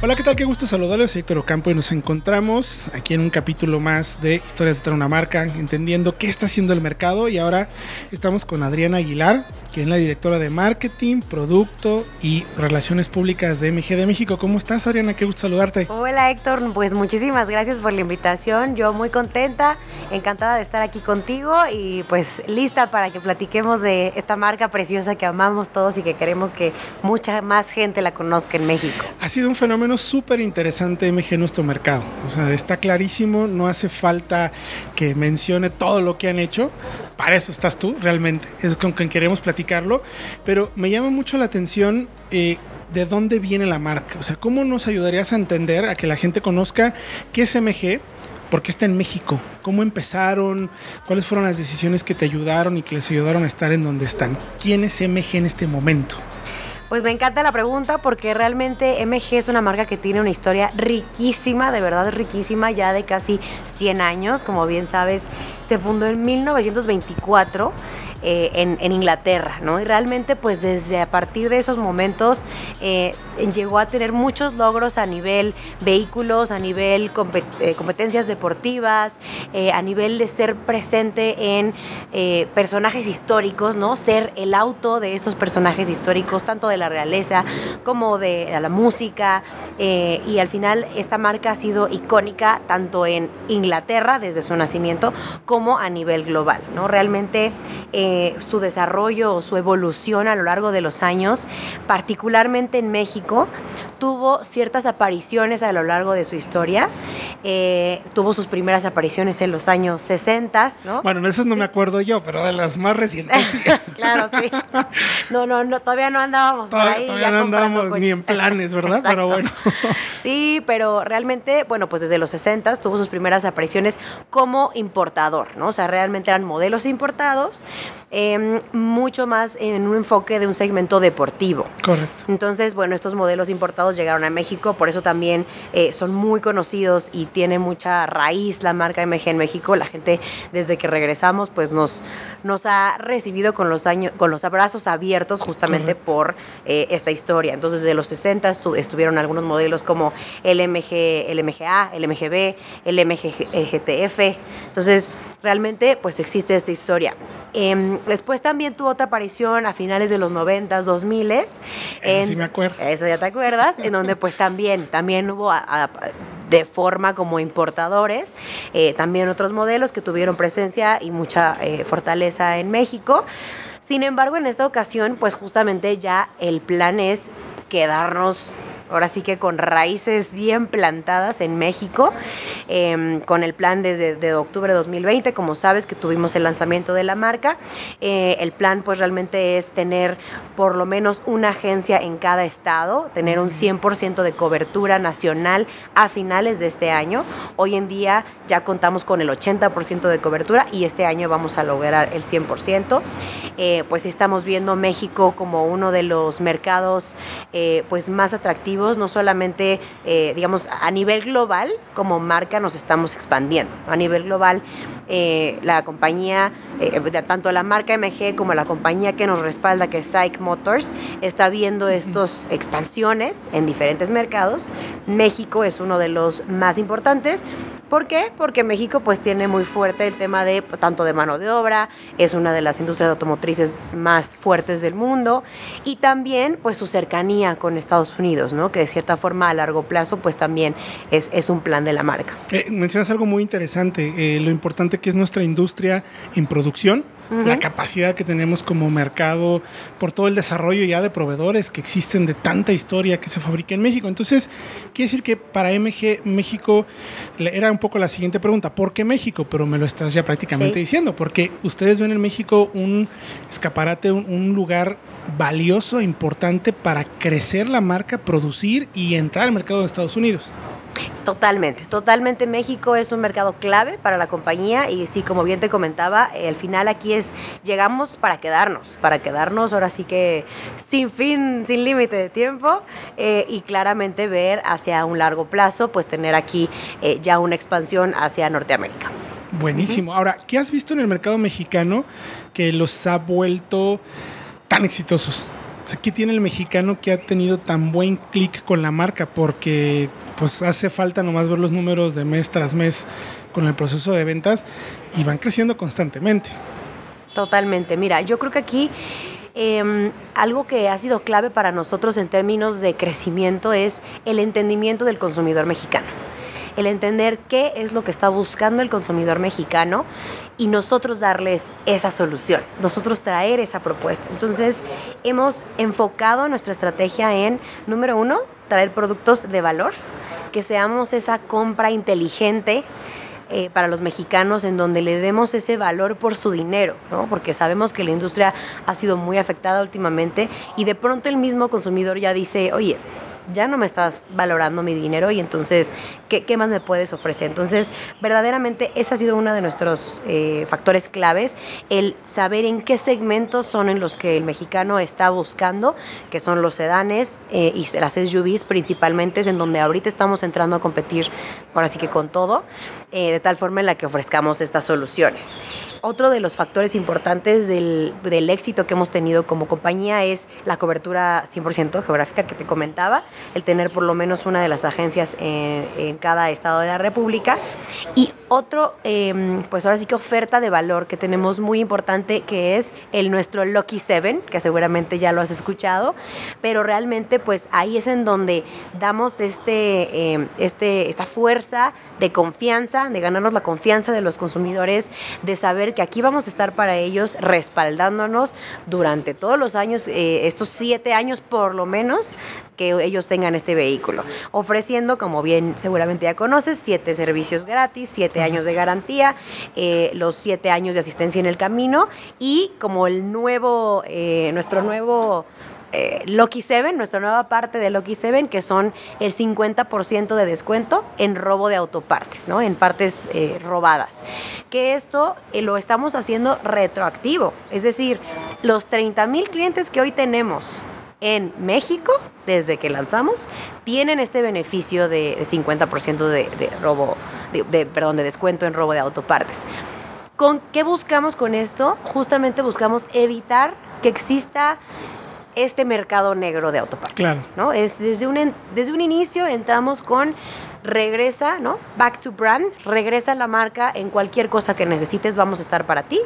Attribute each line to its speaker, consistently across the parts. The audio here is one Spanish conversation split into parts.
Speaker 1: Hola, ¿qué tal? Qué gusto saludarles, soy Héctor Ocampo y nos encontramos aquí en un capítulo más de Historias de una marca, entendiendo qué está haciendo el mercado y ahora estamos con Adriana Aguilar, quien es la directora de Marketing, Producto y Relaciones Públicas de MG de México. ¿Cómo estás, Adriana? Qué gusto saludarte.
Speaker 2: Hola, Héctor. Pues muchísimas gracias por la invitación. Yo muy contenta, encantada de estar aquí contigo y pues lista para que platiquemos de esta marca preciosa que amamos todos y que queremos que mucha más gente la conozca en México.
Speaker 1: Ha sido un fenómeno súper interesante MG en nuestro mercado. O sea, está clarísimo, no hace falta que mencione todo lo que han hecho. Para eso estás tú, realmente. Es con quien queremos platicarlo. Pero me llama mucho la atención. Eh, de dónde viene la marca. O sea, ¿cómo nos ayudarías a entender, a que la gente conozca qué es MG, por qué está en México, cómo empezaron, cuáles fueron las decisiones que te ayudaron y que les ayudaron a estar en donde están. ¿Quién es MG en este momento?
Speaker 2: Pues me encanta la pregunta porque realmente MG es una marca que tiene una historia riquísima, de verdad riquísima, ya de casi 100 años, como bien sabes, se fundó en 1924 eh, en, Inglaterra, ¿no? Y realmente pues desde a partir de esos momentos eh, llegó a tener muchos logros a nivel vehículos, a nivel eh, competencias deportivas, a nivel de ser presente en personajes históricos, ¿no? Ser el auto de estos personajes históricos, tanto de la realeza como de, la música, y al final esta marca ha sido icónica tanto en Inglaterra desde su nacimiento como a nivel global, ¿no? Realmente su desarrollo o su evolución a lo largo de los años, particularmente en México, tuvo ciertas apariciones a lo largo de su historia. Eh, tuvo sus primeras apariciones en los años 60, ¿no?
Speaker 1: Bueno, de esas no me acuerdo yo, pero de las más recientes sí.
Speaker 2: claro, sí. No, no, no, todavía no andábamos por ahí.
Speaker 1: Todavía no andábamos ni en planes, ¿verdad? pero bueno.
Speaker 2: sí, pero realmente, bueno, pues desde los 60 tuvo sus primeras apariciones como importador, ¿no? O sea, realmente eran modelos importados Em, mucho más en un enfoque de un segmento deportivo.
Speaker 1: Correcto.
Speaker 2: Entonces, bueno, estos modelos importados llegaron a México, por eso también eh, son muy conocidos y tiene mucha raíz la marca MG en México. La gente desde que regresamos, pues nos, nos ha recibido con los, años, con los abrazos abiertos justamente por eh, esta historia. Entonces, de los 60 estuvieron algunos modelos como el, MG, el MGA, el MGB, el MGTF. Entonces, realmente, pues existe esta historia. Em, después también tuvo otra aparición a finales de los 90, 2000.
Speaker 1: Eso sí me acuerdo.
Speaker 2: Eso ya te acuerdas, en donde pues también, también hubo de forma como importadores, eh, también otros modelos que tuvieron presencia y mucha eh, fortaleza en México. Sin embargo, en esta ocasión, pues justamente ya el plan es quedarnos ahora sí que con raíces bien plantadas en México, em, con el plan desde de octubre de 2020, como sabes que tuvimos el lanzamiento de la marca. Eh, el plan pues realmente es tener por lo menos una agencia en cada estado, tener un 100% de cobertura nacional a finales de este año. Hoy en día ya contamos con el 80% de cobertura y este año vamos a lograr el 100%. Eh, pues estamos viendo México como uno de los mercados eh, pues más atractivos no solamente, eh, digamos, a nivel global, como marca nos estamos expandiendo. A nivel global, eh, la compañía, eh, tanto la marca MG como la compañía que nos respalda, que es Psych Motors, está viendo estas expansiones en diferentes mercados. México es uno de los más importantes ¿Por qué? Porque México pues tiene muy fuerte el tema de tanto de mano de obra, es una de las industrias automotrices más fuertes del mundo y también pues su cercanía con Estados Unidos, ¿no? Que de cierta forma a largo plazo pues también es, es un plan de la marca.
Speaker 1: Eh, mencionas algo muy interesante, eh, lo importante que es nuestra industria en producción la capacidad que tenemos como mercado, por todo el desarrollo ya de proveedores que existen de tanta historia que se fabrica en México. Entonces, quiere decir que para MG México era un poco la siguiente pregunta, ¿por qué México? Pero me lo estás ya prácticamente diciendo, porque ustedes ven en México un escaparate, un lugar valioso, importante para crecer la marca, producir y entrar al mercado de Estados Unidos.
Speaker 2: Totalmente, totalmente México es un mercado clave para la compañía y sí, como bien te comentaba, el final aquí es, llegamos para quedarnos, para quedarnos ahora sí que sin fin, sin límite de tiempo eh, y claramente ver hacia un largo plazo, pues tener aquí eh, ya una expansión hacia Norteamérica.
Speaker 1: Buenísimo. Ahora, ¿qué has visto en el mercado mexicano que los ha vuelto tan exitosos? ¿Qué tiene el mexicano que ha tenido tan buen clic con la marca? Porque pues hace falta nomás ver los números de mes tras mes con el proceso de ventas y van creciendo constantemente.
Speaker 2: Totalmente. Mira, yo creo que aquí em, algo que ha sido clave para nosotros en términos de crecimiento es el entendimiento del consumidor mexicano el entender qué es lo que está buscando el consumidor mexicano y nosotros darles esa solución, nosotros traer esa propuesta. Entonces, hemos enfocado nuestra estrategia en, número uno, traer productos de valor, que seamos esa compra inteligente. Eh, para los mexicanos en donde le demos ese valor por su dinero, ¿no? porque sabemos que la industria ha sido muy afectada últimamente y de pronto el mismo consumidor ya dice, oye, ya no me estás valorando mi dinero y entonces, ¿qué, más me puedes ofrecer? Entonces, verdaderamente ese ha sido uno de nuestros eh, factores claves, el saber en qué segmentos son en los que el mexicano está buscando, que son los sedanes eh, y las SUVs principalmente, es en donde ahorita estamos entrando a competir, ahora sí que con todo, eh, de tal forma en la que ofrezcamos estas soluciones. Otro de los factores importantes del, del éxito que hemos tenido como compañía es la cobertura 100% geográfica que te comentaba el tener por lo menos una de las agencias en, cada estado de la República. Y otro, em, pues ahora sí que oferta de valor que tenemos muy importante, que es el nuestro Lucky Seven, que seguramente ya lo has escuchado, pero realmente pues ahí es en donde damos este, em, este, esta fuerza de confianza, de ganarnos la confianza de los consumidores, de saber que aquí vamos a estar para ellos respaldándonos durante todos los años, eh, estos siete años por lo menos, que ellos tengan este vehículo, ofreciendo, como bien seguramente ya conoces, siete servicios gratis, siete años de garantía, eh, los siete años de asistencia en el camino y como el nuevo, eh, nuestro nuevo eh, Loki 7, nuestra nueva parte de Loki 7, que son el 50% de descuento en robo de autopartes, ¿no? en partes eh, robadas. Que esto lo estamos haciendo retroactivo, es decir, los 30 mil clientes que hoy tenemos en México, desde que lanzamos, tienen este beneficio de, 50% de, robo, de, perdón, de descuento en robo de autopartes. ¿Con qué buscamos con esto? Justamente buscamos evitar que exista este mercado negro de autopartes. Claro. ¿no? Es desde un, desde un inicio entramos con regresa, ¿no? Back to brand, regresa la marca en cualquier cosa que necesites, vamos a estar para ti.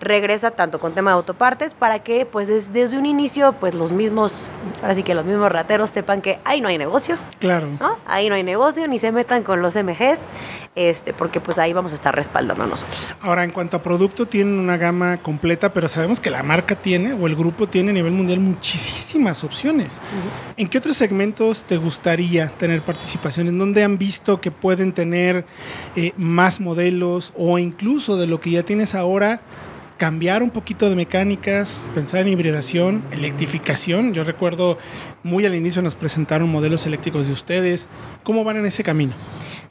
Speaker 2: Regresa tanto con tema de autopartes para que pues desde, un inicio pues los mismos, ahora sí que los mismos rateros sepan que ahí no hay negocio.
Speaker 1: Claro.
Speaker 2: ¿no? Ahí no hay negocio, ni se metan con los MGs, este, porque pues ahí vamos a estar respaldando a nosotros.
Speaker 1: Ahora, en cuanto a producto, tienen una gama completa, pero sabemos que la marca tiene o el grupo tiene a nivel mundial muchísimas opciones. ¿En qué otros segmentos te gustaría tener participación? ¿En dónde han visto que pueden tener eh, más modelos o incluso de lo que ya tienes ahora, cambiar un poquito de mecánicas, pensar en hibridación, electrificación. Yo recuerdo muy al inicio nos presentaron modelos eléctricos de ustedes. ¿Cómo van en ese camino?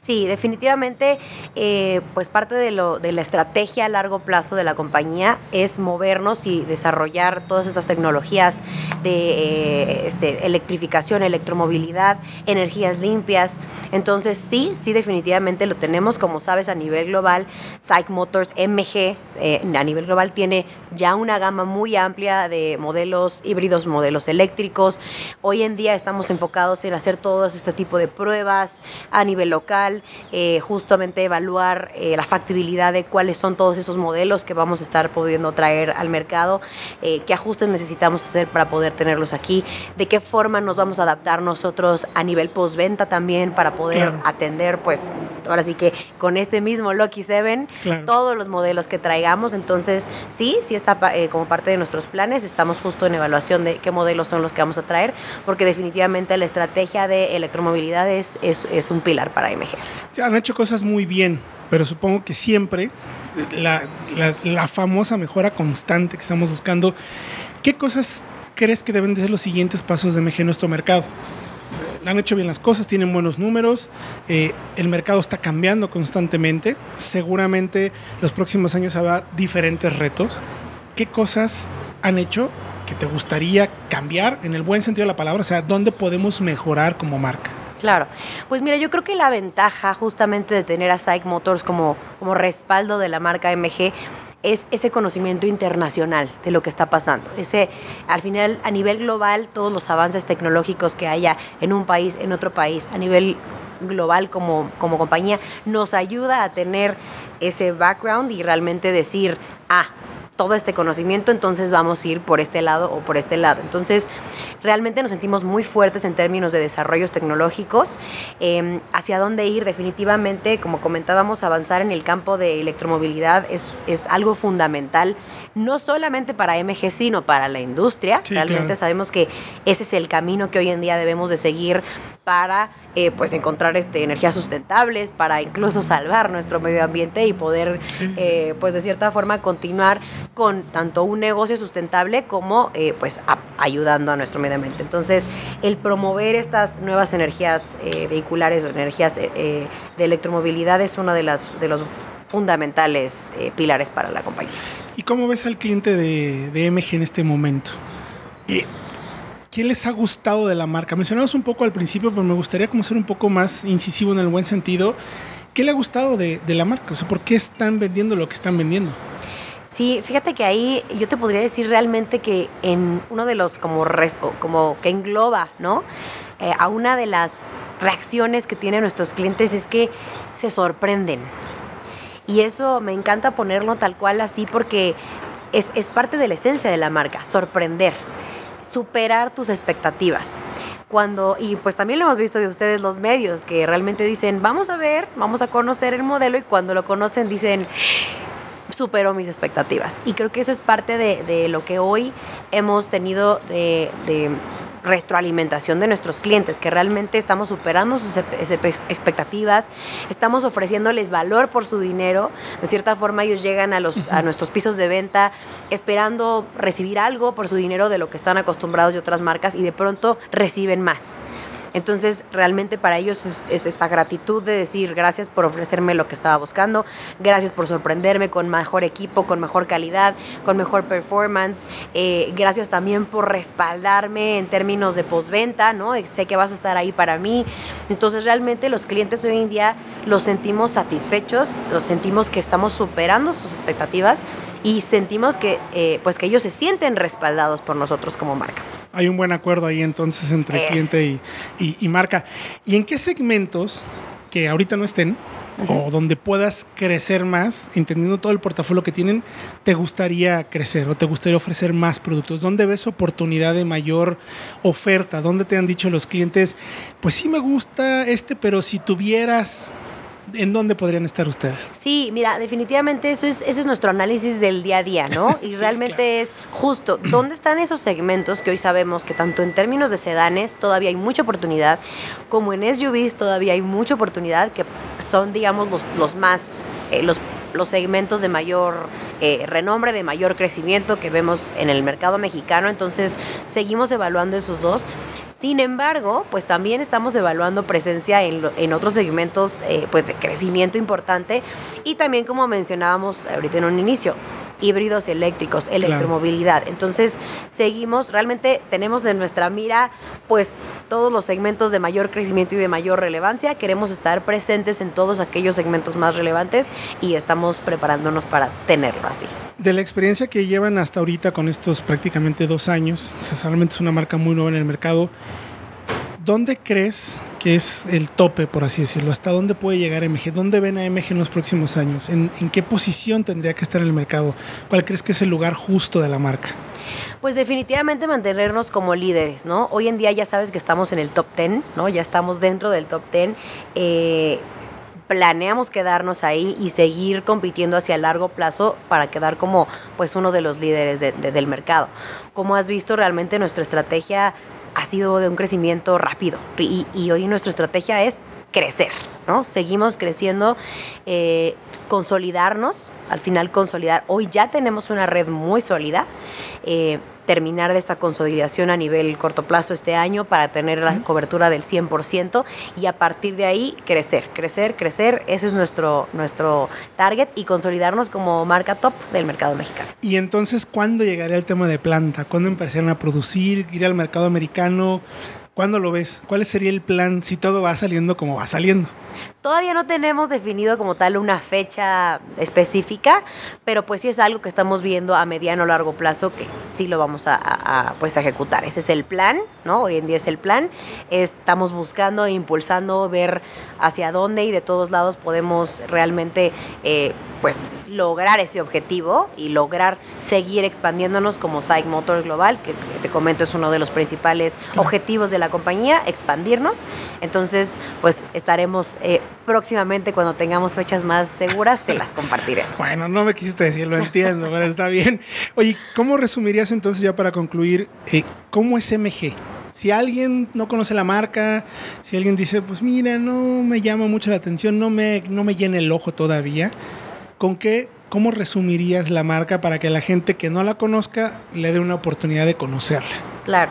Speaker 2: Sí, definitivamente, eh, pues parte de, lo, de la estrategia a largo plazo de la compañía es movernos y desarrollar todas estas tecnologías de eh, este, electrificación, electromovilidad, energías limpias. Entonces, sí, sí, definitivamente lo tenemos, como sabes, a nivel global. Psych Motors MG eh, a nivel global tiene ya una gama muy amplia de modelos híbridos, modelos eléctricos. Hoy en día estamos enfocados en hacer todo este tipo de pruebas a nivel local eh, justamente evaluar eh, la factibilidad de cuáles son todos esos modelos que vamos a estar pudiendo traer al mercado, eh, qué ajustes necesitamos hacer para poder tenerlos aquí, de qué forma nos vamos a adaptar nosotros a nivel postventa también para poder atender, pues ahora sí que con este mismo Loki 7, todos los modelos que traigamos. Entonces, sí, sí está como parte de nuestros planes, estamos justo en evaluación de qué modelos son los que vamos a traer, porque definitivamente la estrategia de electromovilidad es, es un pilar para MG.
Speaker 1: Se han hecho cosas muy bien, pero supongo que siempre la, famosa mejora constante que estamos buscando, ¿qué cosas crees que deben de ser los siguientes pasos de MG en nuestro mercado? han hecho bien las cosas, tienen buenos números, eh, el mercado está cambiando constantemente, seguramente los próximos años habrá diferentes retos. ¿Qué cosas han hecho que te gustaría cambiar en el buen sentido de la palabra? O sea, ¿dónde podemos mejorar como marca?
Speaker 2: Claro, pues mira, yo creo que la ventaja justamente de tener a Psych Motors como, como respaldo de la marca MG es ese conocimiento internacional de lo que está pasando. Ese, al final, a nivel global, todos los avances tecnológicos que haya en un país, en otro país, a nivel global como, como compañía, nos ayuda a tener ese background y realmente decir, ah, todo este conocimiento, entonces vamos a ir por este lado o por este lado. Entonces, realmente nos sentimos muy fuertes en términos de desarrollos tecnológicos. Em, hacia dónde ir, definitivamente, como comentábamos, avanzar en el campo de electromovilidad es, es algo fundamental, no solamente para MG, sino para la industria. realmente sabemos que ese es el camino que hoy en día debemos de seguir para eh, pues encontrar este, energías sustentables, para incluso salvar nuestro medio ambiente y poder eh, pues de cierta forma continuar con tanto un negocio sustentable como eh, pues ayudando a nuestro medio ambiente. Entonces, el promover estas nuevas energías vehiculares o energías de electromovilidad es uno de, las, de los fundamentales pilares para la compañía.
Speaker 1: ¿Y cómo ves al cliente de, de MG en este momento? ¿Qué les ha gustado de la marca? Mencionamos un poco al principio, pero me gustaría como ser un poco más incisivo en el buen sentido. ¿Qué le ha gustado de, la marca? O sea, ¿por qué están vendiendo lo que están vendiendo?
Speaker 2: Sí, fíjate que ahí yo te podría decir realmente que en uno de los como, como que engloba, ¿no? Eh, a una de las reacciones que tienen nuestros clientes es que se sorprenden. Y eso me encanta ponerlo tal cual así porque es, es parte de la esencia de la marca, sorprender superar tus expectativas. Cuando, y pues también lo hemos visto de ustedes los medios, que realmente dicen, vamos a ver, vamos a conocer el modelo y cuando lo conocen dicen, superó mis expectativas. Y creo que eso es parte de, lo que hoy hemos tenido de retroalimentación de nuestros clientes, que realmente estamos superando sus expectativas, estamos ofreciéndoles valor por su dinero, de cierta forma ellos llegan a, los, a nuestros pisos de venta esperando recibir algo por su dinero de lo que están acostumbrados de otras marcas y de pronto reciben más. Entonces, realmente para ellos es, esta gratitud de decir gracias por ofrecerme lo que estaba buscando, gracias por sorprenderme con mejor equipo, con mejor calidad, con mejor performance, eh, gracias también por respaldarme en términos de postventa, ¿no? Sé que vas a estar ahí para mí. Entonces, realmente los clientes hoy en día los sentimos satisfechos, los sentimos que estamos superando sus expectativas y sentimos que, eh, pues que ellos se sienten respaldados por nosotros como marca.
Speaker 1: Hay un buen acuerdo ahí entonces entre cliente y, marca. ¿Y en qué segmentos que ahorita no estén o donde puedas crecer más, entendiendo todo el portafolio que tienen, te gustaría crecer o te gustaría ofrecer más productos? ¿Dónde ves oportunidad de mayor oferta? ¿Dónde te han dicho los clientes, pues sí me gusta este, pero si tuvieras ¿en dónde podrían estar ustedes?
Speaker 2: Sí, mira, definitivamente eso es, eso es nuestro análisis del día a día, ¿no? Y realmente es justo, ¿dónde están esos segmentos que hoy sabemos que tanto en términos de sedanes todavía hay mucha oportunidad, como en SUVs todavía hay mucha oportunidad, que son, digamos, los, los más, eh, los los segmentos de mayor eh, renombre, de mayor crecimiento que vemos en el mercado mexicano. Entonces, seguimos evaluando esos dos. Sin embargo, pues también estamos evaluando presencia en, otros segmentos eh, pues de crecimiento importante y también como mencionábamos ahorita en un inicio, híbridos eléctricos, electromovilidad. Entonces, seguimos, realmente tenemos en nuestra mira pues todos los segmentos de mayor crecimiento y de mayor relevancia. Queremos estar presentes en todos aquellos segmentos más relevantes y estamos preparándonos para tenerlo así.
Speaker 1: De la experiencia que llevan hasta ahorita con estos prácticamente dos años, o sea, realmente es una marca muy nueva en el mercado. ¿dónde crees que es el tope, por así decirlo? ¿Hasta dónde puede llegar MG? ¿Dónde ven a MG en los próximos años? ¿En, qué posición tendría que estar el mercado? ¿Cuál crees que es el lugar justo de la marca?
Speaker 2: Pues definitivamente mantenernos como líderes, ¿no? Hoy en día ya sabes que estamos en el top 10, ¿no? Ya estamos dentro del top 10. Eh, planeamos quedarnos ahí y seguir compitiendo hacia largo plazo para quedar como pues uno de los líderes del mercado. Como has visto, realmente nuestra estrategia ha sido de un crecimiento rápido y, hoy nuestra estrategia es crecer, ¿no? Seguimos creciendo, eh, consolidarnos, al final consolidar. Hoy ya tenemos una red muy sólida. Eh, terminar de esta consolidación a nivel corto plazo este año para tener la cobertura del 100% y a partir de ahí crecer, crecer, crecer. Ese es nuestro, nuestro target y consolidarnos como marca top del mercado mexicano.
Speaker 1: Y entonces, ¿cuándo llegaría el tema de planta? ¿Cuándo empezarían a producir? ¿Ir al mercado americano? ¿Cuándo lo ves? ¿Cuál sería el plan si todo va saliendo como va saliendo?
Speaker 2: Todavía no tenemos definido como tal una fecha específica, pero pues sí es algo que estamos viendo a mediano o largo plazo que sí lo vamos a, pues ejecutar. Ese es el plan, ¿no? Hoy en día es el plan. Estamos buscando e impulsando ver hacia dónde y de todos lados podemos realmente eh, pues lograr ese objetivo y lograr seguir expandiéndonos como SAIC Motor Global, que te comento es uno de los principales objetivos de la compañía, expandirnos. Entonces, pues estaremos eh, próximamente cuando tengamos fechas más seguras, se las compartiremos.
Speaker 1: Bueno, no me quisiste decir, lo entiendo, pero está bien. Oye, ¿cómo resumirías entonces ya para concluir, eh, cómo es MG? Si alguien no conoce la marca, si alguien dice, pues mira, no me llama mucho la atención, no me, no me llena el ojo todavía, ¿con qué, cómo resumirías la marca para que la gente que no la conozca le dé una oportunidad de conocerla?
Speaker 2: Claro.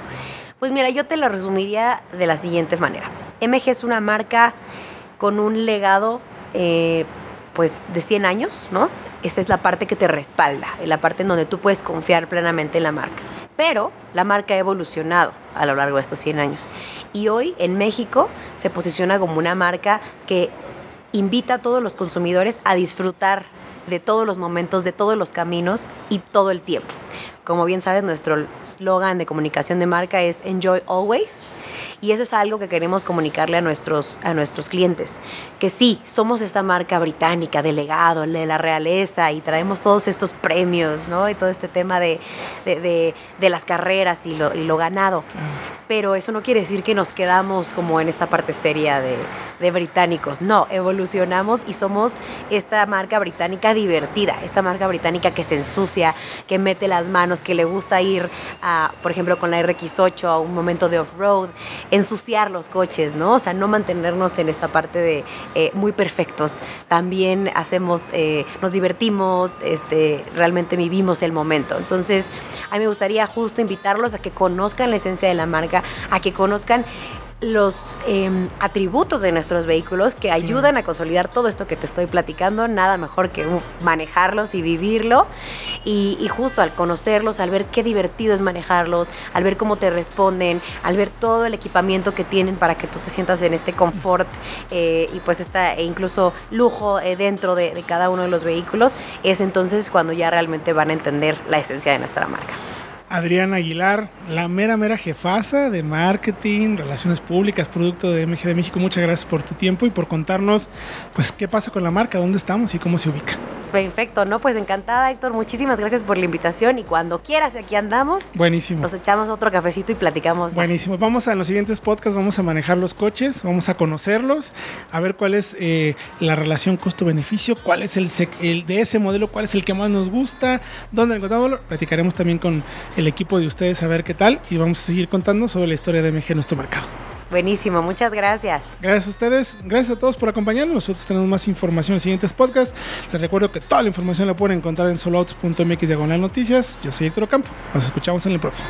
Speaker 2: Pues mira, yo te la resumiría de la siguiente manera. MG es una marca con un legado eh, pues de 100 años, ¿no? Esa es la parte que te respalda, la parte en donde tú puedes confiar plenamente en la marca. Pero la marca ha evolucionado a lo largo de estos 100 años. Y hoy en México se posiciona como una marca que invita a todos los consumidores a disfrutar de todos los momentos, de todos los caminos y todo el tiempo. Como bien sabes, nuestro slogan de comunicación de marca es Enjoy Always. Y eso es algo que queremos comunicarle a nuestros, a nuestros clientes. Que sí, somos esta marca británica, delegado, de la realeza, y traemos todos estos premios, ¿no? Y todo este tema de, las carreras y lo, y lo ganado. Pero eso no quiere decir que nos quedamos como en esta parte seria de, de británicos. No, evolucionamos y somos esta marca británica divertida, esta marca británica que se ensucia, que mete las manos, que le gusta ir, a, por ejemplo, con la RX8 a un momento de off-road, ensuciar los coches, ¿no? O sea, no mantenernos en esta parte de eh, muy perfectos. También hacemos, eh, nos divertimos, este, realmente vivimos el momento. Entonces, a mí me gustaría justo invitarlos a que conozcan la esencia de la marca, a que conozcan los em, atributos de nuestros vehículos que ayudan a consolidar todo esto que te estoy platicando, nada mejor que manejarlos y vivirlo. Y, justo al conocerlos, al ver qué divertido es manejarlos, al ver cómo te responden, al ver todo el equipamiento que tienen para que tú te sientas en este confort eh, y pues está e incluso lujo eh, dentro de, de cada uno de los vehículos, es entonces cuando ya realmente van a entender la esencia de nuestra marca.
Speaker 1: Adriana Aguilar, la mera, mera jefasa de marketing, relaciones públicas, producto de MG de México. Muchas gracias por tu tiempo y por contarnos, pues, qué pasa con la marca, dónde estamos y cómo se ubica.
Speaker 2: Perfecto, ¿no? Pues encantada, Héctor. Muchísimas gracias por la invitación y cuando quieras, aquí andamos.
Speaker 1: Buenísimo.
Speaker 2: Nos echamos otro cafecito y platicamos.
Speaker 1: Buenísimo. Vamos a los siguientes podcasts, vamos a manejar los coches, vamos a conocerlos, a ver cuál es eh, la relación costo-beneficio, cuál es el, el, de ese modelo, cuál es el que más nos gusta, dónde encontramos. Platicaremos también con el equipo de ustedes a ver qué tal y vamos a seguir contando sobre la historia de MG en nuestro mercado.
Speaker 2: Buenísimo, muchas gracias.
Speaker 1: Gracias a ustedes, gracias a todos por acompañarnos. Nosotros tenemos más información en los siguientes podcasts. Les recuerdo que toda la información la pueden encontrar en soloouts.mx diagonal noticias. Yo soy Héctor Ocampo. Nos escuchamos en el próximo.